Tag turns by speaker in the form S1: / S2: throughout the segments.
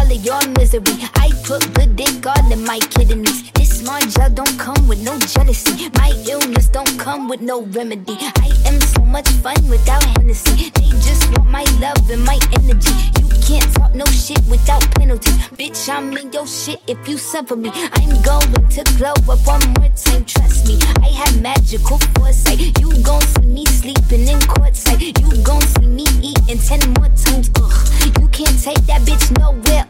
S1: All of your misery. I put good dick all in my kidneys. This gel don't come with no jealousy. My illness don't come with no remedy. I am so much fun without Hennessy. They just want my love and my energy. You can't talk no shit without penalties. Bitch, I'm in your shit if you suffer me. I'm going to glow up one more time, trust me. I have magical foresight. You gon' see me sleeping in courtside. You gon' see me eating ten more times. Ugh, you can't take that bitch nowhere.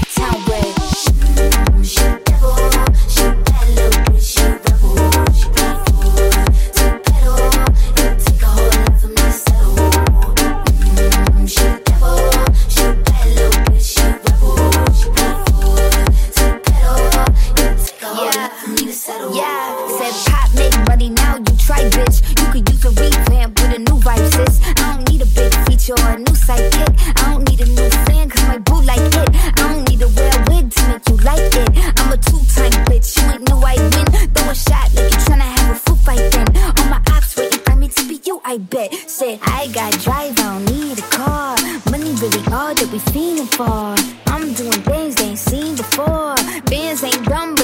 S1: settle. Yeah, said pop make money now. You try, bitch. You could use a revamp with a new vibe, sis. I don't need a big feature or a new sidekick. I don't need a new fan 'cause my boo like it. I don't need to wear a wig to make you like it. I'm a two-time bitch. You ain't knew I win. Throw a shot like you tryna have a food fight then. All my ops waiting for me to be you, I bet. Said I got drive, I don't need a car. Money really all that we fiending for. I'm doing things they ain't seen before